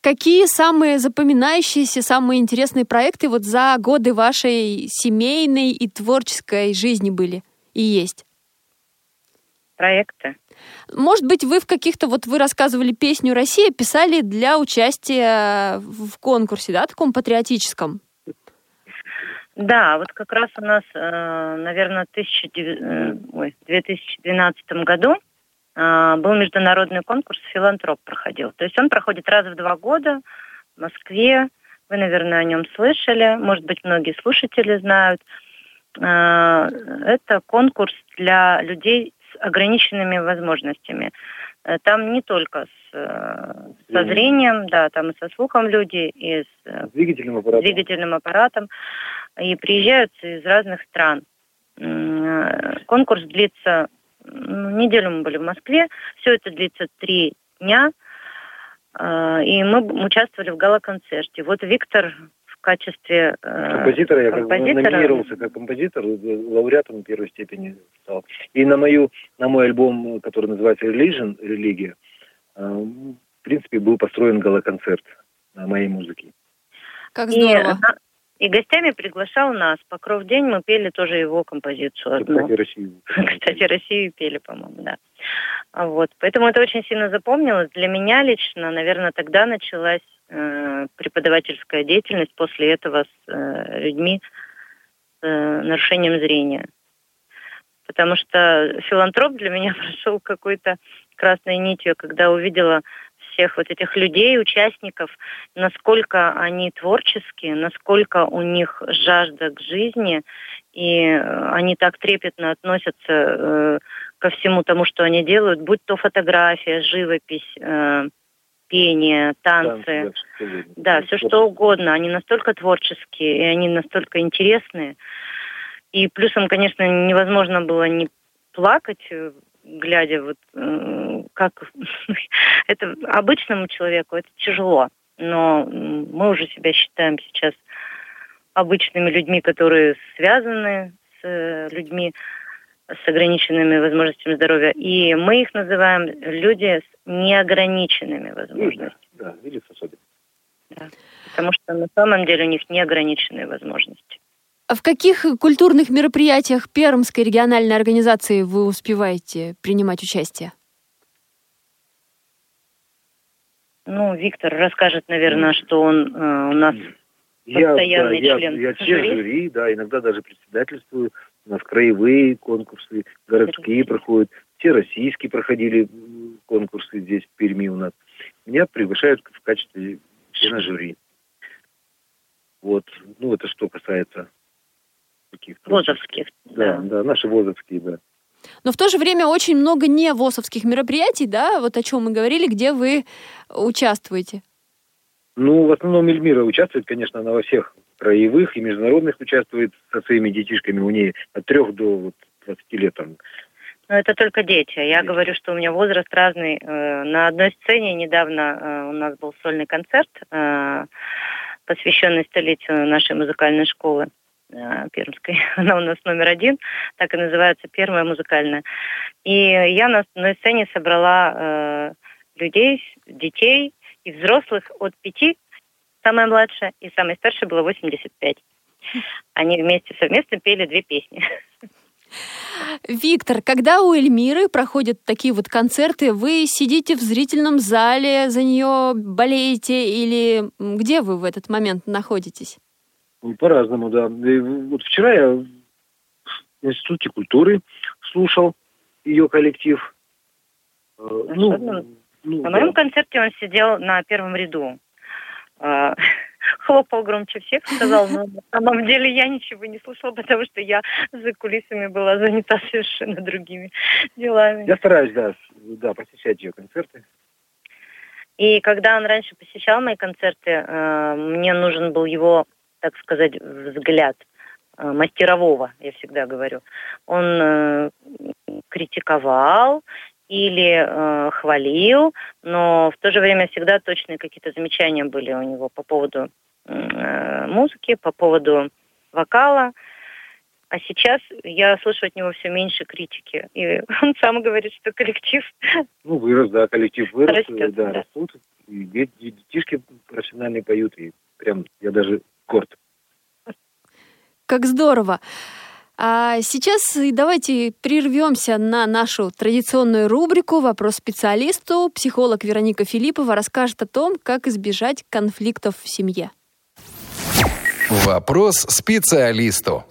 Какие самые запоминающиеся, самые интересные проекты вот за годы вашей семейной и творческой жизни были и есть? Проекты. Может быть, вы в каких-то, вот вы рассказывали песню «Россия», писали для участия в конкурсе, да, таком патриотическом? Да, вот как раз у нас, э, наверное, в 2012 году э, был международный конкурс «Филантроп» проходил. То есть он проходит раз в два года в Москве. Вы, наверное, о нем слышали, может быть, многие слушатели знают. Э, Это конкурс для людей с ограниченными возможностями. Э, там не только э, со зрением, да, там и со слухом люди, и с э, Двигательным аппаратом. двигательным аппаратом. И приезжают из разных стран. Э, Конкурс длится, ну, неделю мы были в Москве, все это длится три дня. Э, И мы участвовали в гала-концерте. Вот Виктор в качестве э, Композитора я как композитора. номинировался как композитор, э, лауреатом первой степени стал. И на мою, на мой альбом, э, который называется Religion, религия, э, в принципе, был построен галоконцерт на моей музыке. Как И, здорово. на- и гостями приглашал нас. Покров день мы пели тоже его композицию одну. Кстати, Россию. Кстати, Россию пели, по-моему, да. А Вот. Поэтому это очень сильно запомнилось. Для меня лично, наверное, тогда началась э, преподавательская деятельность после этого с э, людьми с э, нарушением зрения. Потому что филантроп для меня прошел какой-то красной нитью, когда увидела всех вот этих людей, участников, насколько они творческие, насколько у них жажда к жизни, и э, они так трепетно относятся э, ко всему тому, что они делают, будь то фотография, живопись, э, пение, танцы. Да, все что угодно. Они настолько творческие, и они настолько интересные. И плюсом, конечно, невозможно было не плакать, э, глядя вот э, как это обычному человеку это тяжело, но мы уже себя считаем сейчас обычными людьми, которые связаны с э, людьми с ограниченными возможностями здоровья, и мы их называем люди с неограниченными возможностями. Да, или с особенностями. Потому что на самом деле у них неограниченные возможности. А в каких культурных мероприятиях Пермской региональной организации вы успеваете принимать участие? Ну, Виктор расскажет, наверное, что он э, у нас Я, Постоянный да, я, член я член жюри. жюри, да, иногда даже председательствую. У нас краевые конкурсы, городские проходят, все российские проходили конкурсы здесь, в Перми у нас. Меня приглашают в качестве члена жюри. Вот, ну это что касается каких-то... Возовских. Да, да, наши возовские, да. Но в то же время очень много не ВОСовских мероприятий, да, вот о чем мы говорили, где вы участвуете. Ну, в основном Эльмира участвует, конечно, она во всех краевых и международных участвует со своими детишками. У нее от трех до вот, 20 лет там. Но это только дети. Я говорю, что у меня возраст разный. Э, На одной сцене недавно э, у нас был сольный концерт, э, посвященный столетию нашей музыкальной школы Пермской. Она у нас номер один, так и называется, первая музыкальная. И я на одной сцене собрала э, людей, детей и взрослых от пяти, самая младшая, и самая старшая была 85. Они вместе совместно пели две песни. Виктор, когда у Эльмиры проходят такие вот концерты, вы сидите в зрительном зале, за нее болеете или где вы в этот момент находитесь? Ну, По-разному, да. И вот вчера я в Институте культуры слушал ее коллектив. Э, Ну, Особенно ну, На да. моем концерте он сидел на первом ряду. А, Хлопал громче всех, сказал, но на самом деле я ничего не слышала, потому что я за кулисами была занята совершенно другими делами. Я стараюсь, да, да, посещать ее концерты. И когда он раньше посещал мои концерты, э, мне нужен был его, так сказать, взгляд э, мастерового, я всегда говорю. Он э, критиковал или э, хвалил, но в то же время всегда точные какие-то замечания были у него по поводу э, музыки, по поводу вокала. А сейчас я слышу от него все меньше критики. И он сам говорит, что коллектив Ну, вырос, да, коллектив вырос, Растет, э, да, да. растут. И де- де- детишки профессиональные поют, и прям я даже горд. Как здорово! А сейчас и давайте прервемся на нашу традиционную рубрику «Вопрос специалисту». Психолог Вероника Филиппова расскажет о том, как избежать конфликтов в семье. Вопрос специалисту.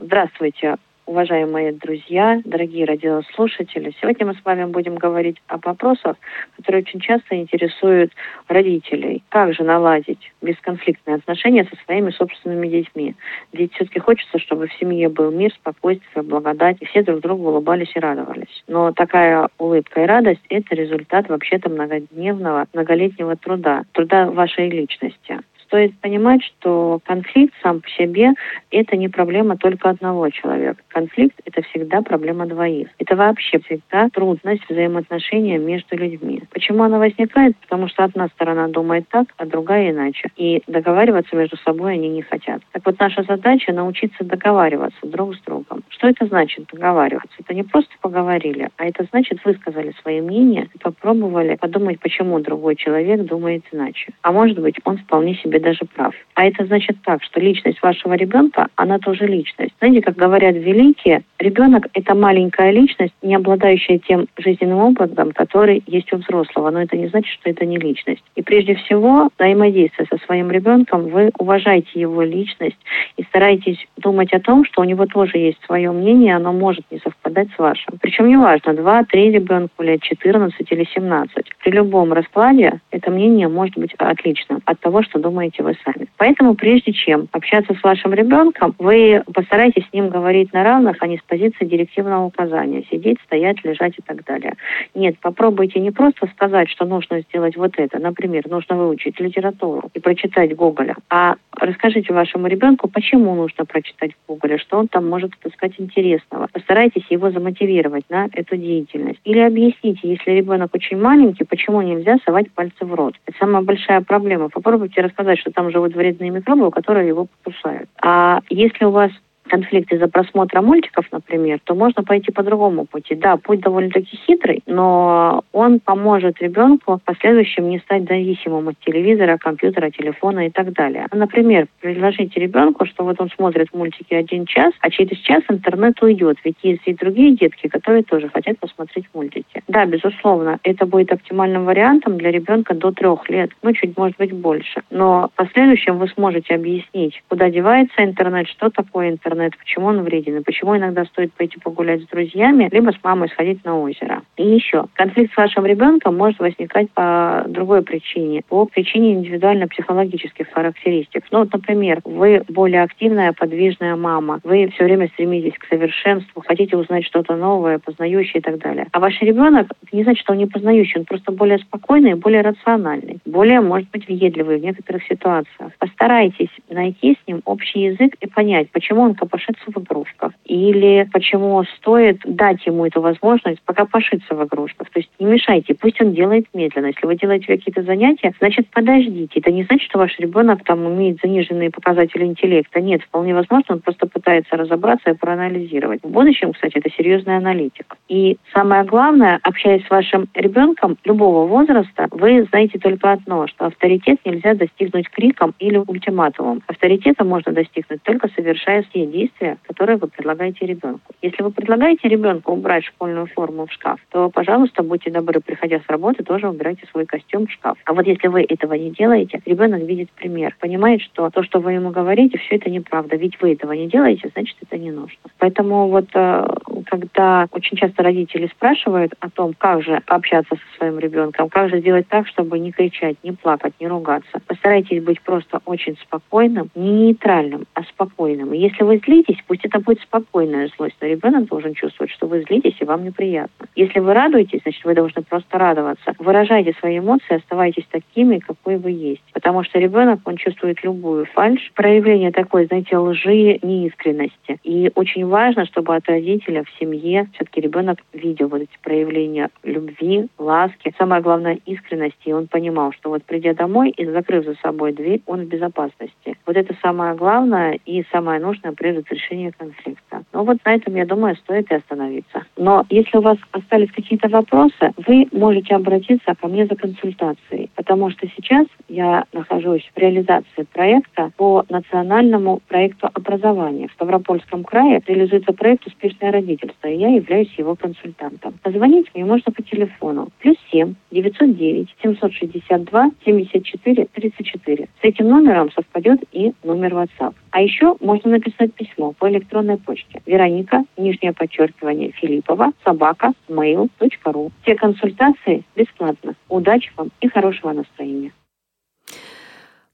Здравствуйте. Уважаемые друзья, дорогие радиослушатели. Сегодня мы с вами будем говорить о вопросах, которые очень часто интересуют родителей. Как же наладить бесконфликтные отношения со своими собственными детьми? Ведь все-таки хочется, чтобы в семье был мир, спокойствие, благодать, и все друг другу улыбались и радовались. Но такая улыбка и радость – это результат вообще-то многодневного, многолетнего труда, труда вашей личности стоит понимать, что конфликт сам по себе – это не проблема только одного человека. Конфликт – это всегда проблема двоих. Это вообще всегда трудность взаимоотношения между людьми. Почему она возникает? Потому что одна сторона думает так, а другая иначе. И договариваться между собой они не хотят. Так вот, наша задача – научиться договариваться друг с другом. Что это значит договариваться? Это не просто поговорили, а это значит высказали свои мнения и попробовали подумать, почему другой человек думает иначе. А может быть, он вполне себе даже прав. А это значит так, что личность вашего ребенка, она тоже личность. Знаете, как говорят великие, ребенок – это маленькая личность, не обладающая тем жизненным опытом, который есть у взрослого. Но это не значит, что это не личность. И прежде всего, взаимодействуя со своим ребенком, вы уважаете его личность и стараетесь думать о том, что у него тоже есть свое мнение, оно может не совпадать с вашим. Причем неважно, 2, 3 ребенка или 14 или 17. При любом раскладе это мнение может быть отличным от того, что думаете вы сами. Поэтому прежде чем общаться с вашим ребенком, вы постарайтесь с ним говорить на равных, а не с позиции директивного указания. Сидеть, стоять, лежать и так далее. Нет, попробуйте не просто сказать, что нужно сделать вот это. Например, нужно выучить литературу и прочитать Гоголя, а расскажите вашему ребенку, почему нужно прочитать Гоголя, что он там может отыскать интересного. Постарайтесь его замотивировать на эту деятельность. Или объясните, если ребенок очень маленький, почему нельзя совать пальцы в рот. Это самая большая проблема. Попробуйте рассказать, что там живут вредные микробы, которые его покусают. А если у вас конфликт из-за просмотра мультиков, например, то можно пойти по другому пути. Да, путь довольно-таки хитрый, но он поможет ребенку в последующем не стать зависимым от телевизора, компьютера, телефона и так далее. Например, предложите ребенку, что вот он смотрит мультики один час, а через час интернет уйдет, ведь есть и другие детки, которые тоже хотят посмотреть мультики. Да, безусловно, это будет оптимальным вариантом для ребенка до трех лет, ну, чуть, может быть, больше. Но в последующем вы сможете объяснить, куда девается интернет, что такое интернет, интернет, почему он вреден, и почему иногда стоит пойти погулять с друзьями, либо с мамой сходить на озеро. И еще, конфликт с вашим ребенком может возникать по другой причине, по причине индивидуально-психологических характеристик. Ну, вот, например, вы более активная, подвижная мама, вы все время стремитесь к совершенству, хотите узнать что-то новое, познающее и так далее. А ваш ребенок, это не значит, что он не познающий, он просто более спокойный, более рациональный, более, может быть, въедливый в некоторых ситуациях. Постарайтесь найти с ним общий язык и понять, почему он покопошиться в игрушках. Или почему стоит дать ему эту возможность покопошиться в игрушках. То есть не мешайте, пусть он делает медленно. Если вы делаете какие-то занятия, значит подождите. Это не значит, что ваш ребенок там имеет заниженные показатели интеллекта. Нет, вполне возможно, он просто пытается разобраться и проанализировать. В будущем, кстати, это серьезный аналитик. И самое главное, общаясь с вашим ребенком любого возраста, вы знаете только одно, что авторитет нельзя достигнуть криком или ультиматумом. Авторитета можно достигнуть только совершая все действия, которые вы предлагаете ребенку. Если вы предлагаете ребенку убрать школьную форму в шкаф, то, пожалуйста, будьте добры, приходя с работы, тоже убирайте свой костюм в шкаф. А вот если вы этого не делаете, ребенок видит пример, понимает, что то, что вы ему говорите, все это неправда. Ведь вы этого не делаете, значит, это не нужно. Поэтому вот э, когда очень часто родители спрашивают о том, как же общаться со своим ребенком, как же сделать так, чтобы не кричать, не плакать, не ругаться, постарайтесь быть просто очень спокойным, не нейтральным, а спокойным. И если вы злитесь, пусть это будет спокойная злость, но ребенок должен чувствовать, что вы злитесь и вам неприятно. Если вы радуетесь, значит, вы должны просто радоваться. Выражайте свои эмоции, оставайтесь такими, какой вы есть. Потому что ребенок, он чувствует любую фальшь, проявление такой, знаете, лжи, неискренности. И очень важно, чтобы от родителя семье все-таки ребенок видел вот эти проявления любви, ласки, самое главное, искренности. И он понимал, что вот придя домой и закрыв за собой дверь, он в безопасности. Вот это самое главное и самое нужное при разрешении конфликта. Ну вот на этом, я думаю, стоит и остановиться. Но если у вас остались какие-то вопросы, вы можете обратиться ко мне за консультацией потому что сейчас я нахожусь в реализации проекта по национальному проекту образования. В Ставропольском крае реализуется проект «Успешное родительство», и я являюсь его консультантом. Позвонить мне можно по телефону плюс семь девятьсот девять семьсот шестьдесят два семьдесят четыре тридцать четыре. С этим номером совпадет и номер WhatsApp. А еще можно написать письмо по электронной почте. Вероника, нижнее подчеркивание, Филиппова, собака, mail.ru. Все консультации бесплатно. Удачи вам и хорошего настроения.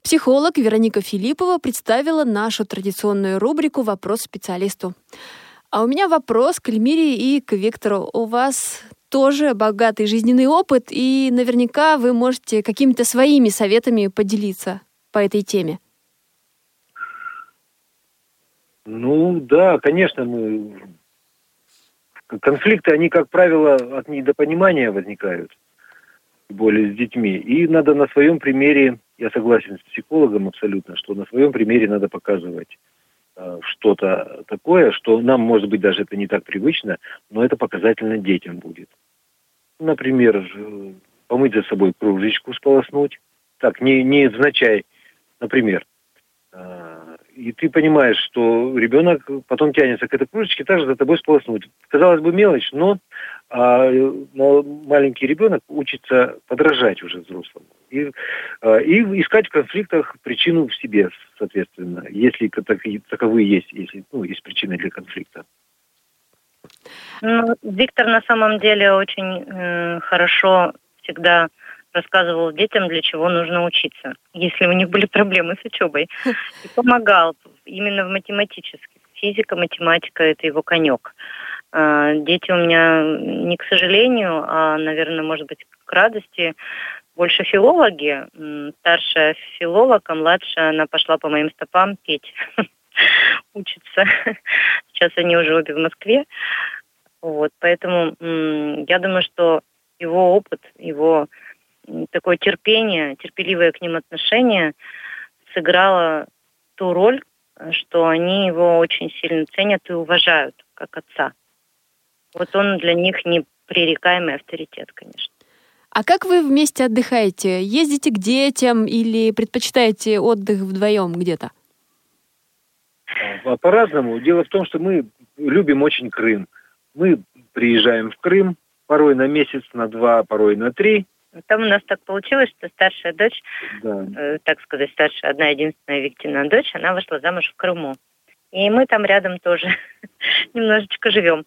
Психолог Вероника Филиппова представила нашу традиционную рубрику «Вопрос специалисту». А у меня вопрос к Эльмире и к Виктору. У вас тоже богатый жизненный опыт, и наверняка вы можете какими-то своими советами поделиться по этой теме. Ну да, конечно, мы конфликты, они, как правило, от недопонимания возникают, более с детьми. И надо на своем примере, я согласен с психологом абсолютно, что на своем примере надо показывать что-то такое, что нам, может быть, даже это не так привычно, но это показательно детям будет. Например, помыть за собой кружечку, сполоснуть. Так, не, не означай, например, э, и ты понимаешь, что ребенок потом тянется к этой кружечке, также за тобой сполоснуть. Казалось бы, мелочь, но а, маленький ребенок учится подражать уже взрослому. И, а, и искать в конфликтах причину в себе, соответственно, если таковые есть, если ну, есть причины для конфликта. Ну, Виктор на самом деле очень э, хорошо всегда рассказывал детям, для чего нужно учиться, если у них были проблемы с учебой. И помогал именно в математических. Физика, математика – это его конек. Дети у меня не к сожалению, а, наверное, может быть, к радости, больше филологи. Старшая филолог, а младшая, она пошла по моим стопам петь, учиться. Сейчас они уже обе в Москве. Вот, поэтому я думаю, что его опыт, его такое терпение, терпеливое к ним отношение сыграло ту роль, что они его очень сильно ценят и уважают как отца. Вот он для них непререкаемый авторитет, конечно. А как вы вместе отдыхаете? Ездите к детям или предпочитаете отдых вдвоем где-то? По-разному. Дело в том, что мы любим очень Крым. Мы приезжаем в Крым порой на месяц, на два, порой на три – там у нас так получилось, что старшая дочь, да. э, так сказать, старшая, одна единственная Виктина дочь, она вышла замуж в Крыму. И мы там рядом тоже немножечко живем.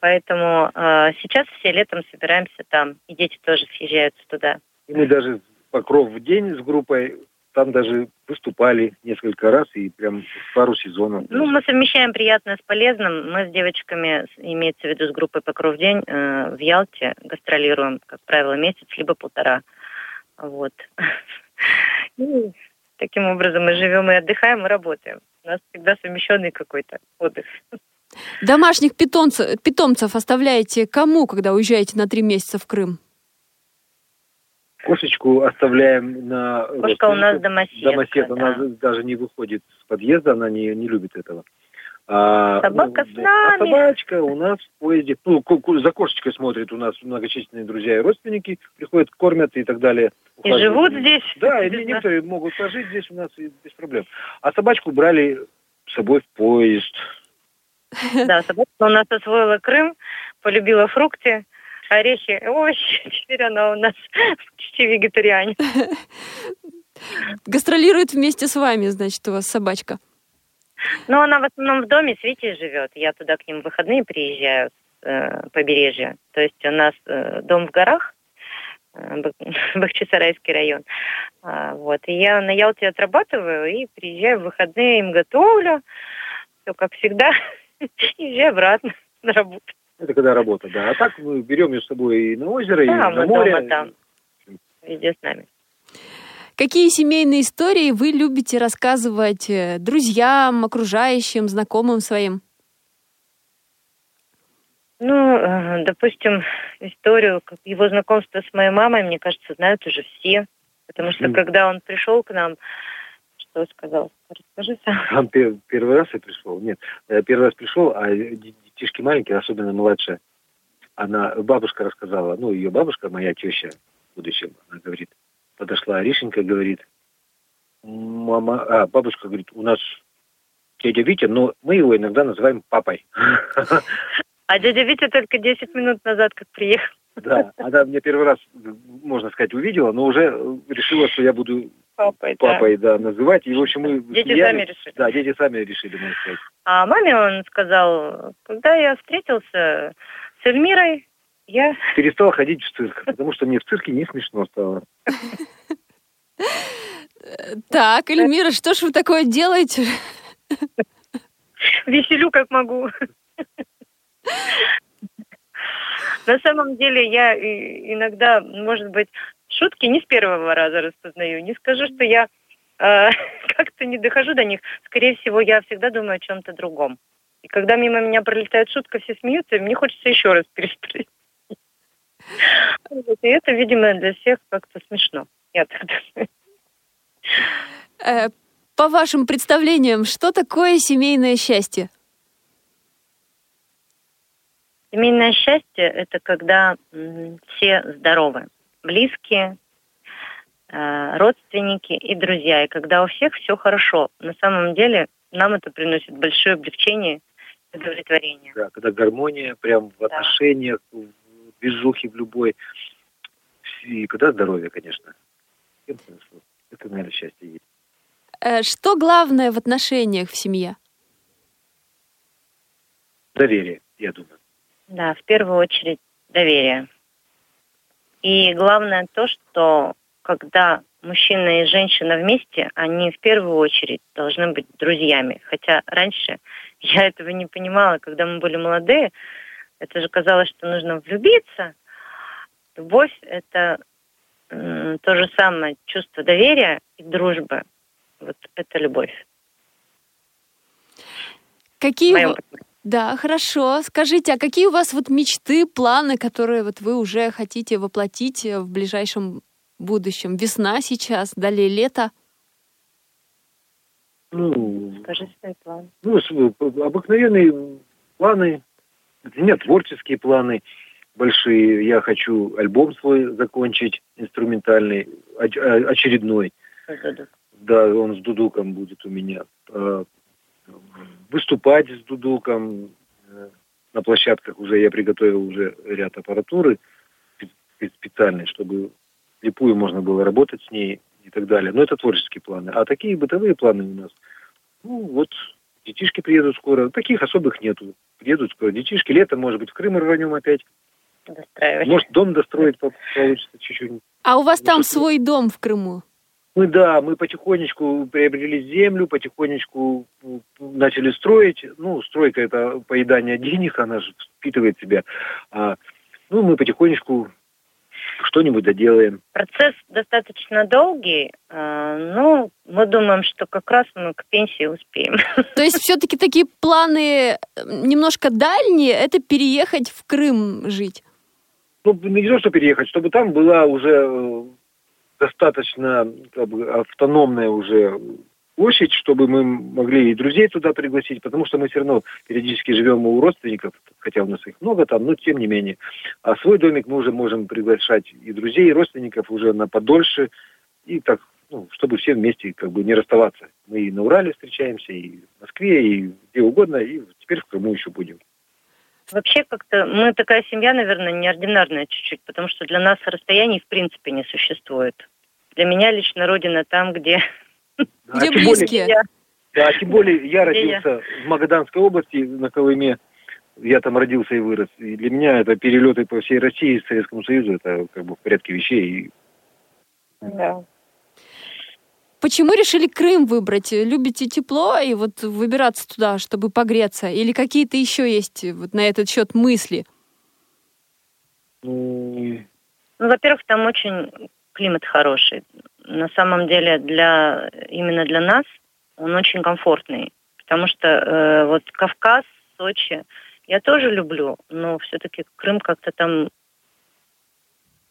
Поэтому э, сейчас все летом собираемся там, и дети тоже съезжаются туда. И мы даже Покров в день с группой там даже выступали несколько раз и прям пару сезонов. Ну, мы совмещаем приятное с полезным. Мы с девочками, имеется в виду с группой «Покров день», э, в Ялте гастролируем, как правило, месяц, либо полтора. Вот. И таким образом мы живем и отдыхаем, и работаем. У нас всегда совмещенный какой-то отдых. Домашних питомцев, питомцев оставляете кому, когда уезжаете на три месяца в Крым? Кошечку оставляем на... Кошка у нас домоседка. Домосед, да. она даже не выходит с подъезда, она не, не любит этого. А, Собака ну, с нами. А собачка у нас в поезде, ну, за кошечкой смотрит у нас многочисленные друзья и родственники, приходят, кормят и так далее. И живут здесь. Да, и некоторые могут пожить здесь у нас без проблем. А собачку брали с собой в поезд. Да, собачка у нас освоила Крым, полюбила фрукты, орехи, овощи. Теперь она у нас почти вегетарианец. Гастролирует вместе с вами, значит, у вас собачка. Ну, она в основном в доме с Витей живет. Я туда к ним в выходные приезжаю с э, побережья. То есть у нас э, дом в горах, э, Бахчисарайский район. А, вот. И я на Ялте отрабатываю и приезжаю в выходные, им готовлю. Все как всегда. И езжаю обратно на работу. Это когда работа, да. А так мы берем ее с собой и на озеро, да, и на море. Дома, там. Везде с нами. Какие семейные истории вы любите рассказывать э, друзьям, окружающим, знакомым своим? Ну, э, допустим, историю его знакомства с моей мамой, мне кажется, знают уже все. Потому что, mm. когда он пришел к нам, что сказал? Расскажи сам. Первый раз я пришел? Нет, я первый раз пришел, а детишки маленькие, особенно младшая, она, бабушка рассказала, ну, ее бабушка, моя теща в будущем, она говорит, подошла Аришенька, говорит, мама, а, бабушка говорит, у нас дядя Витя, но мы его иногда называем папой. А дядя Витя только 10 минут назад как приехал. Да, она меня первый раз, можно сказать, увидела, но уже решила, что я буду Папой, папой, да, называть. И, в общем, мы Дети смеялись. сами решили. Да, дети сами решили, можно сказать. А маме он сказал, когда я встретился с Эльмирой, я... Перестал ходить в цирк, потому что мне в цирке не смешно стало. Так, Эльмира, что ж вы такое делаете? веселю как могу. На самом деле я иногда, может быть, шутки не с первого раза распознаю. Не скажу, что я э, как-то не дохожу до них. Скорее всего, я всегда думаю о чем-то другом. И когда мимо меня пролетает шутка, все смеются, и мне хочется еще раз переспросить. И это, видимо, для всех как-то смешно. Я так думаю. Э, По вашим представлениям, что такое семейное счастье? Семейное счастье – это когда все здоровы, близкие, э, родственники и друзья. И когда у всех все хорошо. На самом деле нам это приносит большое облегчение и удовлетворение. Да, когда гармония прям в отношениях, в движухе в любой. И когда здоровье, конечно. Это, наверное, счастье есть. Э, Что главное в отношениях в семье? Доверие, я думаю. Да, в первую очередь доверие. И главное то, что когда мужчина и женщина вместе, они в первую очередь должны быть друзьями. Хотя раньше я этого не понимала, когда мы были молодые. Это же казалось, что нужно влюбиться. Любовь – это то же самое чувство доверия и дружбы. Вот это любовь. Какие В Да, хорошо. Скажите, а какие у вас вот мечты, планы, которые вот вы уже хотите воплотить э, в ближайшем будущем? Весна сейчас, далее лето. Ну, Скажи свой план. ну, с- обыкновенные планы. У меня творческие планы большие. Я хочу альбом свой закончить, инструментальный, а- очередной. Да, он с дудуком будет у меня. Выступать с дудуком э, на площадках уже я приготовил уже ряд аппаратуры спе- специальной, чтобы слепую можно было работать с ней и так далее. Но это творческие планы. А такие бытовые планы у нас, ну вот, детишки приедут скоро. Таких особых нету. Приедут скоро детишки. Летом, может быть, в Крым рванем опять. Достраивать. Может, дом достроить по- получится чуть-чуть. А у вас там Ну, свой дом в Крыму? Мы, да, мы потихонечку приобрели землю, потихонечку начали строить. Ну, стройка – это поедание денег, она же впитывает в себя. А, ну, мы потихонечку что-нибудь доделаем. Процесс достаточно долгий, э, но мы думаем, что как раз мы к пенсии успеем. То есть все-таки такие планы э, немножко дальние, это переехать в Крым жить. Ну, не то, что переехать, чтобы там была уже э, достаточно как бы, автономная уже площадь, чтобы мы могли и друзей туда пригласить, потому что мы все равно периодически живем у родственников, хотя у нас их много там, но тем не менее. А свой домик мы уже можем приглашать и друзей, и родственников уже на подольше, и так, ну, чтобы все вместе как бы не расставаться. Мы и на Урале встречаемся, и в Москве, и где угодно, и теперь в Крыму еще будем. Вообще как-то мы такая семья, наверное, неординарная чуть-чуть, потому что для нас расстояний в принципе не существует. Для меня лично родина там, где... А Где более- близкие? Да, тем более я родился в Магаданской области, на Колыме. Я там родился и вырос. И для меня это перелеты по всей России, Советскому Союзу, это как бы в порядке вещей. И Да. Почему решили Крым выбрать? Любите тепло и вот выбираться туда, чтобы погреться? Или какие-то еще есть вот на этот счет мысли? ну, Ну, во-первых, там очень климат хороший. На самом деле, для именно для нас он очень комфортный. Потому что э, вот Кавказ, Сочи, я тоже люблю, но все-таки Крым как-то там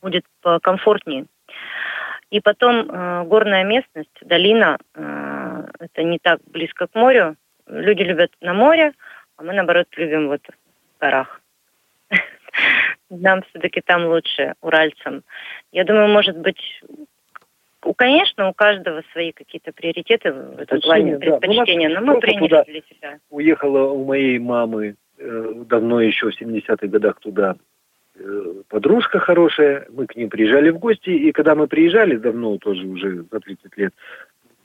будет покомфортнее. И потом э, горная местность, долина, э, это не так близко к морю. Люди любят на море, а мы, наоборот, любим вот в горах. Нам все-таки там лучше, уральцам. Я думаю, может быть, Конечно, у каждого свои какие-то приоритеты в этом плане, предпочтения, да. но мы приняли для себя. Уехала у моей мамы э, давно еще в 70-х годах туда подружка хорошая, мы к ним приезжали в гости, и когда мы приезжали, давно тоже уже за 30 лет,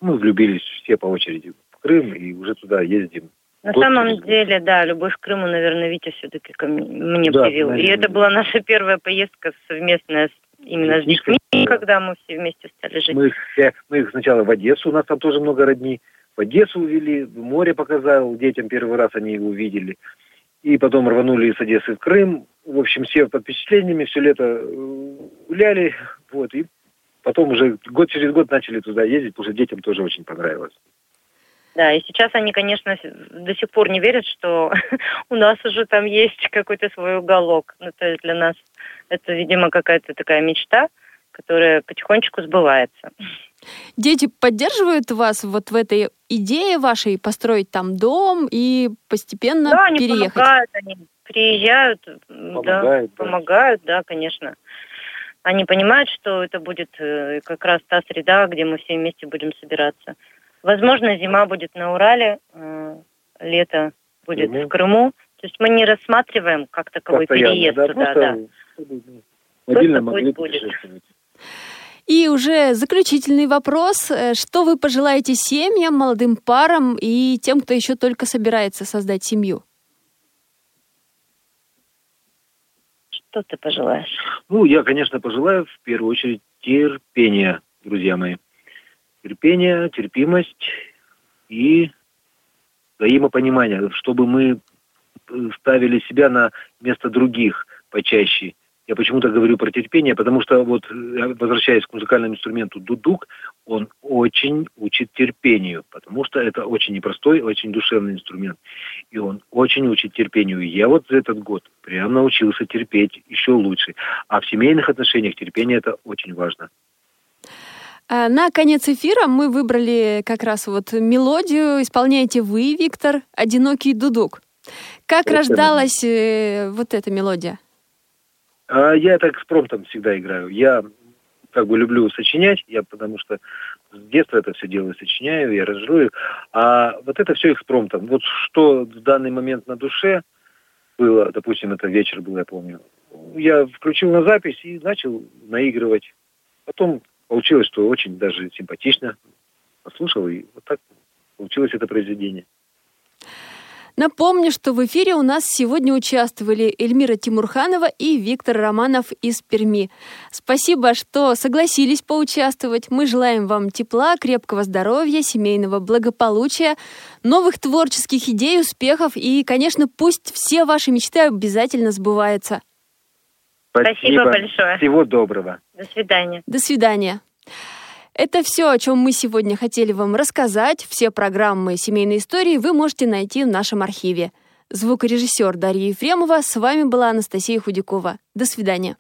мы влюбились все по очереди в Крым и уже туда ездим. На год самом деле, да, любовь к Крыму, наверное, Витя все-таки ко мне да, привил. Наверное. И это была наша первая поездка совместная с именно с детьми, когда мы все вместе стали жить. Мы, все, мы их сначала в Одессу, у нас там тоже много родни. В Одессу увели, море показал, детям первый раз они его увидели. И потом рванули из Одессы в Крым. В общем, все под впечатлениями, все лето э, гуляли. Вот, и потом уже год через год начали туда ездить, потому что детям тоже очень понравилось. Да, и сейчас они, конечно, до сих пор не верят, что у нас уже там есть какой-то свой уголок. Ну, то есть для нас это, видимо, какая-то такая мечта, которая потихонечку сбывается. Дети поддерживают вас вот в этой идее вашей построить там дом и постепенно да, переехать? Да, они помогают, они приезжают, помогают, да, помогают, да, конечно. Они понимают, что это будет э, как раз та среда, где мы все вместе будем собираться. Возможно, зима будет на Урале, э, лето будет Крыму. в Крыму. То есть мы не рассматриваем как таковой Постоянно, переезд да, туда, да. Мобильно могли будет. И уже заключительный вопрос. Э, что вы пожелаете семьям, молодым парам и тем, кто еще только собирается создать семью? Что ты пожелаешь? Ну, я, конечно, пожелаю в первую очередь терпения, друзья мои терпение, терпимость и взаимопонимание, чтобы мы ставили себя на место других почаще. Я почему-то говорю про терпение, потому что вот возвращаясь к музыкальному инструменту дудук, он очень учит терпению, потому что это очень непростой, очень душевный инструмент. И он очень учит терпению. И я вот за этот год прям научился терпеть еще лучше. А в семейных отношениях терпение это очень важно. А, на конец эфира мы выбрали как раз вот мелодию, исполняете вы, Виктор, «Одинокий дудук». Как это рождалась э, вот эта мелодия? А, я так с промптом всегда играю. Я как бы люблю сочинять, я потому что с детства это все делаю, сочиняю, я аранжирую. А вот это все экспромтом. Вот что в данный момент на душе было, допустим, это вечер был, я помню, я включил на запись и начал наигрывать. Потом получилось, что очень даже симпатично. Послушал, и вот так получилось это произведение. Напомню, что в эфире у нас сегодня участвовали Эльмира Тимурханова и Виктор Романов из Перми. Спасибо, что согласились поучаствовать. Мы желаем вам тепла, крепкого здоровья, семейного благополучия, новых творческих идей, успехов и, конечно, пусть все ваши мечты обязательно сбываются. Спасибо, Спасибо большое. Всего доброго. До свидания. До свидания. Это все, о чем мы сегодня хотели вам рассказать. Все программы «Семейной истории» вы можете найти в нашем архиве. Звукорежиссер Дарья Ефремова. С вами была Анастасия Худякова. До свидания.